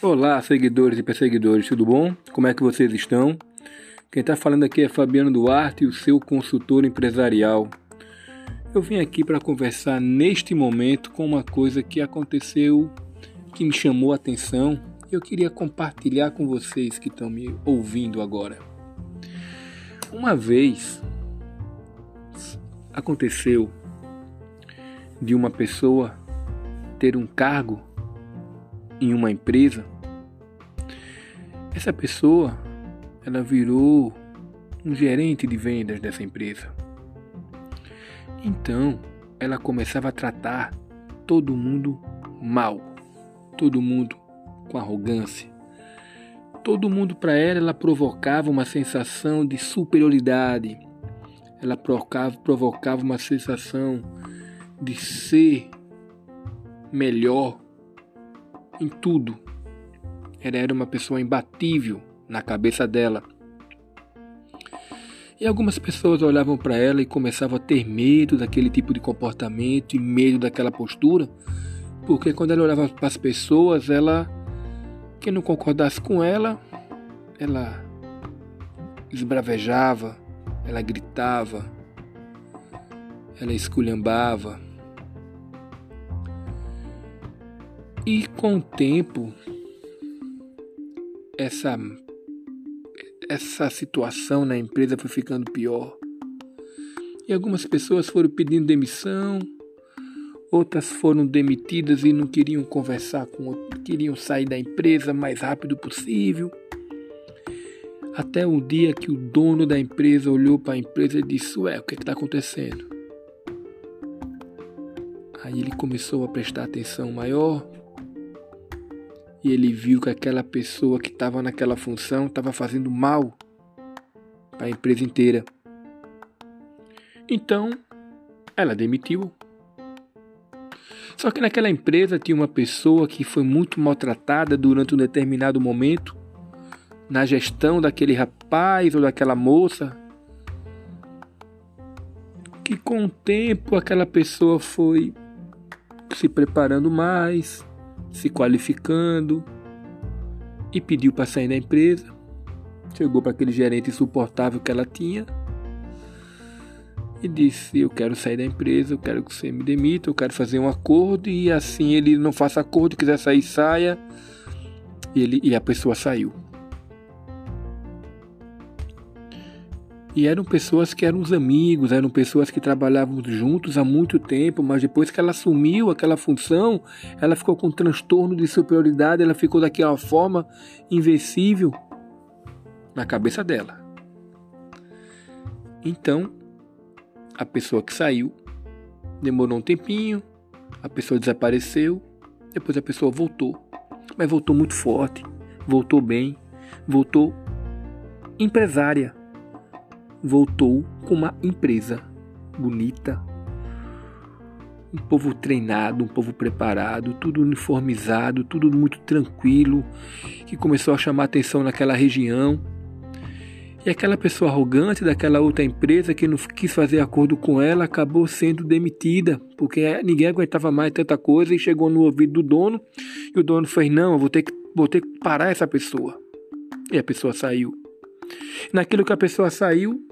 Olá, seguidores e perseguidores, tudo bom? Como é que vocês estão? Quem está falando aqui é Fabiano Duarte, o seu consultor empresarial. Eu vim aqui para conversar neste momento com uma coisa que aconteceu que me chamou a atenção e eu queria compartilhar com vocês que estão me ouvindo agora. Uma vez aconteceu de uma pessoa ter um cargo em uma empresa, essa pessoa ela virou um gerente de vendas dessa empresa. Então, ela começava a tratar todo mundo mal, todo mundo com arrogância. Todo mundo para ela, ela provocava uma sensação de superioridade. Ela provocava, provocava uma sensação de ser melhor em tudo. Ela era uma pessoa imbatível na cabeça dela. E algumas pessoas olhavam para ela e começavam a ter medo daquele tipo de comportamento e medo daquela postura, porque quando ela olhava para as pessoas, ela quem não concordasse com ela, ela esbravejava, ela gritava, ela esculhambava. E com o tempo, essa, essa situação na empresa foi ficando pior. E algumas pessoas foram pedindo demissão, outras foram demitidas e não queriam conversar com queriam sair da empresa o mais rápido possível. Até um dia que o dono da empresa olhou para a empresa e disse: Ué, o que é está acontecendo? Aí ele começou a prestar atenção maior e ele viu que aquela pessoa que estava naquela função estava fazendo mal para a empresa inteira. Então, ela demitiu. Só que naquela empresa tinha uma pessoa que foi muito maltratada durante um determinado momento na gestão daquele rapaz ou daquela moça. Que com o tempo aquela pessoa foi se preparando mais, se qualificando e pediu para sair da empresa. Chegou para aquele gerente insuportável que ela tinha e disse: Eu quero sair da empresa, eu quero que você me demita, eu quero fazer um acordo. E assim ele não faça acordo, quiser sair, saia. E, ele, e a pessoa saiu. E eram pessoas que eram os amigos, eram pessoas que trabalhavam juntos há muito tempo, mas depois que ela assumiu aquela função, ela ficou com um transtorno de superioridade, ela ficou daquela forma invencível na cabeça dela. Então, a pessoa que saiu demorou um tempinho, a pessoa desapareceu, depois a pessoa voltou, mas voltou muito forte, voltou bem, voltou empresária voltou com uma empresa bonita, um povo treinado, um povo preparado, tudo uniformizado, tudo muito tranquilo, que começou a chamar atenção naquela região. E aquela pessoa arrogante daquela outra empresa que não quis fazer acordo com ela acabou sendo demitida, porque ninguém aguentava mais tanta coisa e chegou no ouvido do dono, e o dono fez: "Não, eu vou ter que vou ter que parar essa pessoa". E a pessoa saiu. Naquilo que a pessoa saiu,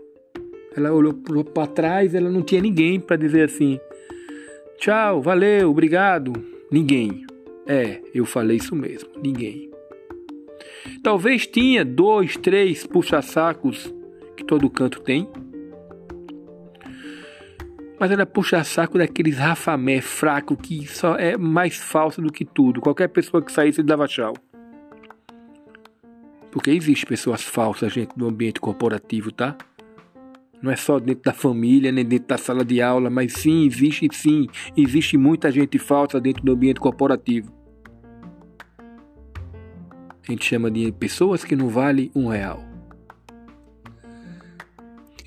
ela olhou para trás, ela não tinha ninguém para dizer assim: tchau, valeu, obrigado. Ninguém. É, eu falei isso mesmo, ninguém. Talvez tinha dois, três puxa-sacos que todo canto tem. Mas era puxa-saco daqueles rafamé fraco que só é mais falso do que tudo. Qualquer pessoa que saísse dava tchau. Porque existe pessoas falsas dentro do ambiente corporativo, tá? Não é só dentro da família, nem dentro da sala de aula, mas sim, existe sim, existe muita gente falsa dentro do ambiente corporativo. A gente chama de pessoas que não valem um real.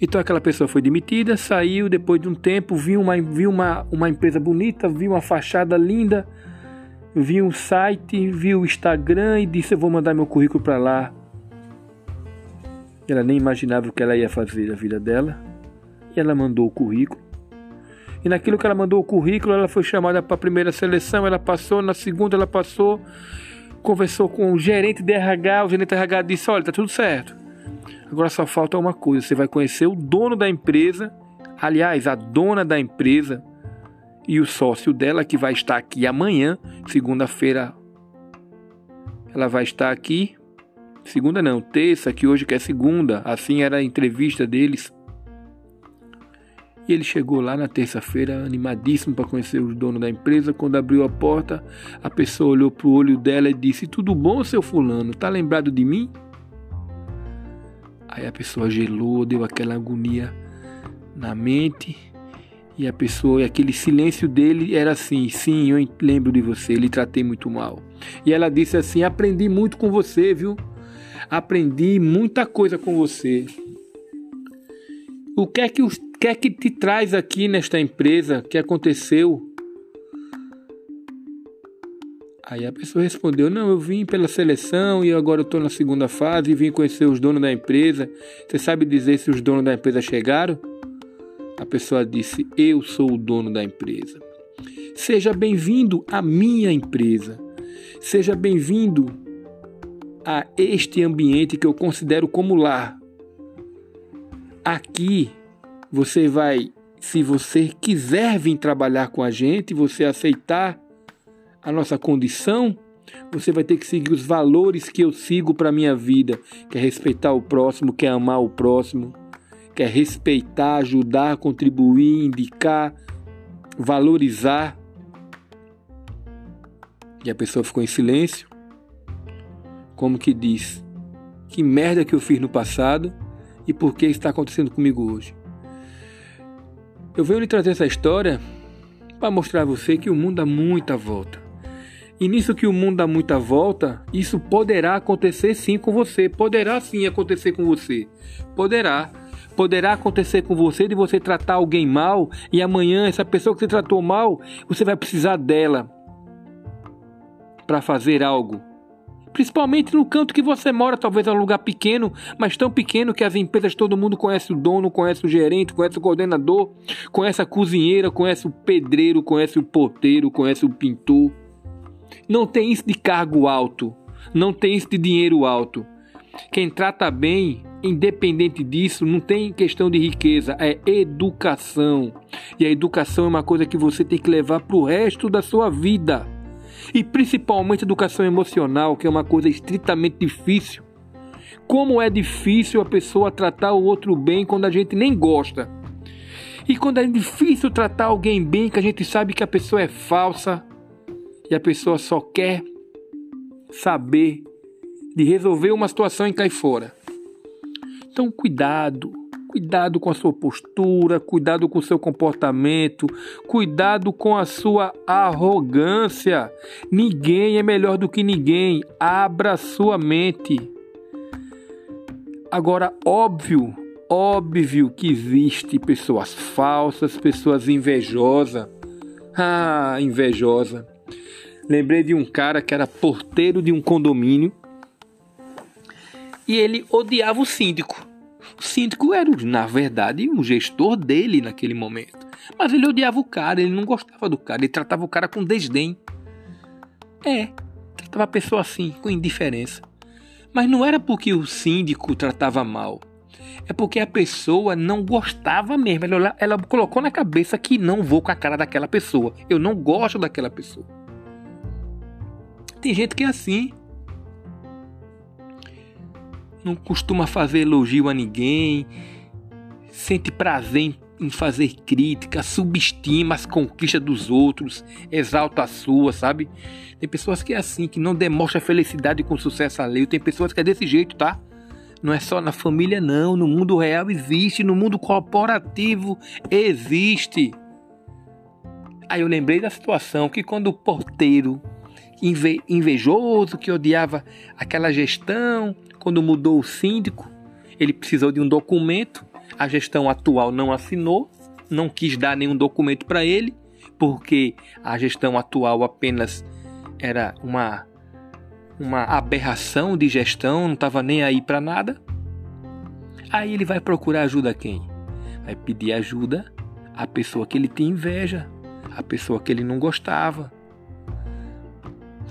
Então aquela pessoa foi demitida, saiu, depois de um tempo, viu uma, viu uma, uma empresa bonita, viu uma fachada linda, viu um site, viu o Instagram e disse: Eu vou mandar meu currículo para lá. Ela nem imaginava o que ela ia fazer da vida dela. E ela mandou o currículo. E naquilo que ela mandou o currículo, ela foi chamada para a primeira seleção, ela passou, na segunda ela passou. conversou com o gerente de RH, o gerente de RH disse: Olha, tá tudo certo. Agora só falta uma coisa: você vai conhecer o dono da empresa, aliás, a dona da empresa e o sócio dela que vai estar aqui amanhã, segunda-feira. Ela vai estar aqui, segunda não, terça, que hoje que é segunda, assim era a entrevista deles. E ele chegou lá na terça-feira animadíssimo para conhecer os donos da empresa. Quando abriu a porta, a pessoa olhou para o olho dela e disse: Tudo bom, seu fulano? Tá lembrado de mim? Aí a pessoa gelou, deu aquela agonia na mente. E a pessoa, e aquele silêncio dele era assim: Sim, eu lembro de você, lhe tratei muito mal. E ela disse assim: Aprendi muito com você, viu? Aprendi muita coisa com você. O que é que, o que, é que te traz aqui nesta empresa? que aconteceu? Aí a pessoa respondeu: Não, eu vim pela seleção e agora eu estou na segunda fase e vim conhecer os donos da empresa. Você sabe dizer se os donos da empresa chegaram? A pessoa disse: Eu sou o dono da empresa. Seja bem-vindo à minha empresa. Seja bem-vindo a este ambiente que eu considero como lar. Aqui você vai, se você quiser vir trabalhar com a gente, você aceitar a nossa condição, você vai ter que seguir os valores que eu sigo para minha vida, que é respeitar o próximo, que é amar o próximo, que é respeitar, ajudar, contribuir, indicar, valorizar. E a pessoa ficou em silêncio, como que diz: Que merda que eu fiz no passado e por que está acontecendo comigo hoje. Eu venho lhe trazer essa história para mostrar a você que o mundo dá muita volta. E nisso que o mundo dá muita volta, isso poderá acontecer sim com você. Poderá sim acontecer com você. Poderá. Poderá acontecer com você de você tratar alguém mal e amanhã essa pessoa que você tratou mal, você vai precisar dela para fazer algo Principalmente no canto que você mora, talvez é um lugar pequeno, mas tão pequeno que as empresas todo mundo conhece o dono, conhece o gerente, conhece o coordenador, conhece a cozinheira, conhece o pedreiro, conhece o porteiro, conhece o pintor. Não tem isso de cargo alto, não tem isso de dinheiro alto. Quem trata bem, independente disso, não tem questão de riqueza, é educação. E a educação é uma coisa que você tem que levar para o resto da sua vida e principalmente educação emocional, que é uma coisa estritamente difícil. Como é difícil a pessoa tratar o outro bem quando a gente nem gosta. E quando é difícil tratar alguém bem, que a gente sabe que a pessoa é falsa e a pessoa só quer saber de resolver uma situação e cair fora. Então, cuidado, Cuidado com a sua postura, cuidado com o seu comportamento, cuidado com a sua arrogância. Ninguém é melhor do que ninguém. Abra sua mente. Agora, óbvio, óbvio que existe pessoas falsas, pessoas invejosas. Ah, invejosa. Lembrei de um cara que era porteiro de um condomínio e ele odiava o síndico. Síndico era, na verdade, um gestor dele naquele momento. Mas ele odiava o cara, ele não gostava do cara, ele tratava o cara com desdém. É, tratava a pessoa assim, com indiferença. Mas não era porque o síndico tratava mal. É porque a pessoa não gostava mesmo. Ela, ela colocou na cabeça que não vou com a cara daquela pessoa. Eu não gosto daquela pessoa. Tem gente que é assim não costuma fazer elogio a ninguém, sente prazer em, fazer crítica, subestima as conquistas dos outros, exalta a sua, sabe? Tem pessoas que é assim, que não demonstra felicidade com sucesso alheio, tem pessoas que é desse jeito, tá? Não é só na família, não. No mundo real existe, no mundo corporativo existe. Aí eu lembrei da situação que quando o porteiro invejoso, que odiava aquela gestão, quando mudou o síndico, ele precisou de um documento, a gestão atual não assinou, não quis dar nenhum documento para ele, porque a gestão atual apenas era uma uma aberração de gestão, não estava nem aí para nada. Aí ele vai procurar ajuda a quem? Vai pedir ajuda à pessoa que ele tem inveja, à pessoa que ele não gostava.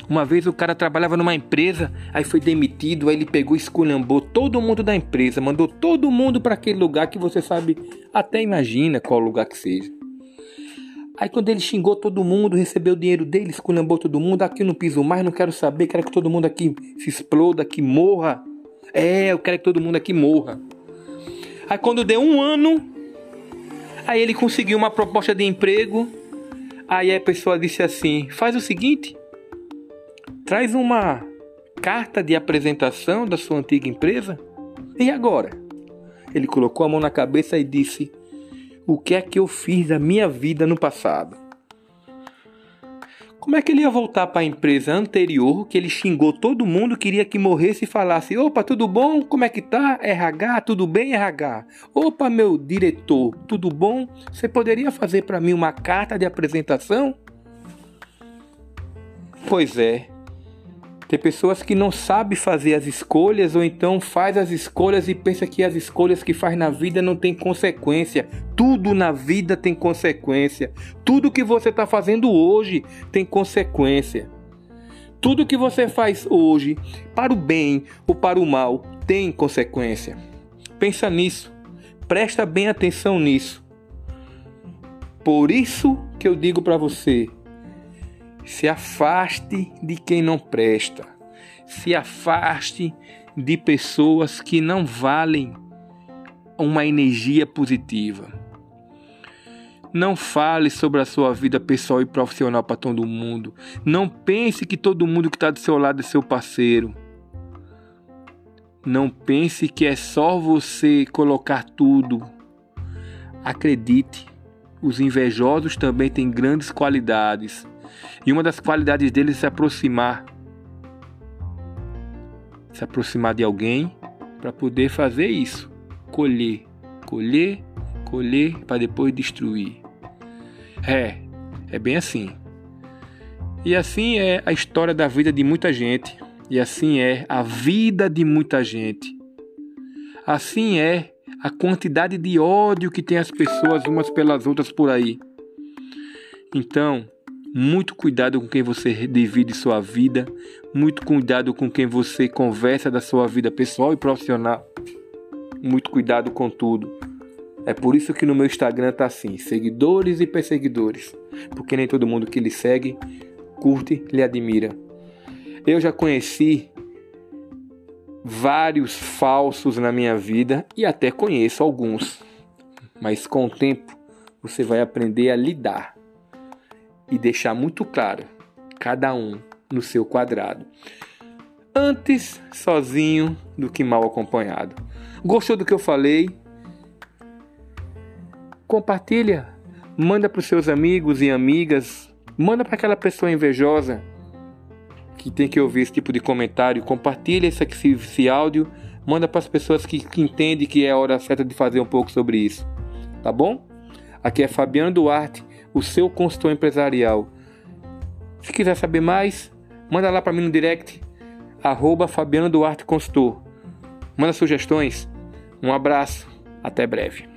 Uma vez o cara trabalhava numa empresa, aí foi demitido, aí ele pegou e esculhambou todo mundo da empresa, mandou todo mundo para aquele lugar que você sabe, até imagina qual lugar que seja. Aí quando ele xingou todo mundo, recebeu o dinheiro dele, esculhambou todo mundo, aqui eu não piso mais, não quero saber, quero que todo mundo aqui se exploda, que morra. É, eu quero que todo mundo aqui morra. Aí quando deu um ano, aí ele conseguiu uma proposta de emprego. Aí a pessoa disse assim: faz o seguinte, traz uma carta de apresentação da sua antiga empresa. E agora? Ele colocou a mão na cabeça e disse: O que é que eu fiz da minha vida no passado? Como é que ele ia voltar para a empresa anterior, que ele xingou todo mundo, queria que morresse e falasse: Opa, tudo bom? Como é que tá? RH, tudo bem, RH? Opa, meu diretor, tudo bom? Você poderia fazer para mim uma carta de apresentação? Pois é, tem pessoas que não sabem fazer as escolhas ou então faz as escolhas e pensa que as escolhas que faz na vida não tem consequência. Tudo na vida tem consequência. Tudo que você está fazendo hoje tem consequência. Tudo que você faz hoje, para o bem ou para o mal, tem consequência. Pensa nisso. Presta bem atenção nisso. Por isso que eu digo para você, se afaste de quem não presta. Se afaste de pessoas que não valem uma energia positiva. Não fale sobre a sua vida pessoal e profissional para todo mundo. Não pense que todo mundo que está do seu lado é seu parceiro. Não pense que é só você colocar tudo. Acredite, os invejosos também têm grandes qualidades. E uma das qualidades dele é se aproximar. Se aproximar de alguém para poder fazer isso. Colher, colher, colher para depois destruir. É, é bem assim. E assim é a história da vida de muita gente. E assim é a vida de muita gente. Assim é a quantidade de ódio que tem as pessoas umas pelas outras por aí. Então, muito cuidado com quem você divide sua vida, muito cuidado com quem você conversa da sua vida pessoal e profissional. Muito cuidado com tudo. É por isso que no meu Instagram tá assim: seguidores e perseguidores. Porque nem todo mundo que lhe segue, curte, lhe admira. Eu já conheci vários falsos na minha vida e até conheço alguns. Mas com o tempo você vai aprender a lidar e deixar muito claro, cada um no seu quadrado. Antes sozinho do que mal acompanhado. Gostou do que eu falei? Compartilha, manda para os seus amigos e amigas, manda para aquela pessoa invejosa que tem que ouvir esse tipo de comentário. Compartilha esse, esse, áudio, manda para as pessoas que, que entendem que é a hora certa de fazer um pouco sobre isso. Tá bom? Aqui é Fabiano Duarte o seu consultor empresarial. Se quiser saber mais, manda lá para mim no direct, arroba Fabiano Duarte Consultor. Manda sugestões. Um abraço, até breve.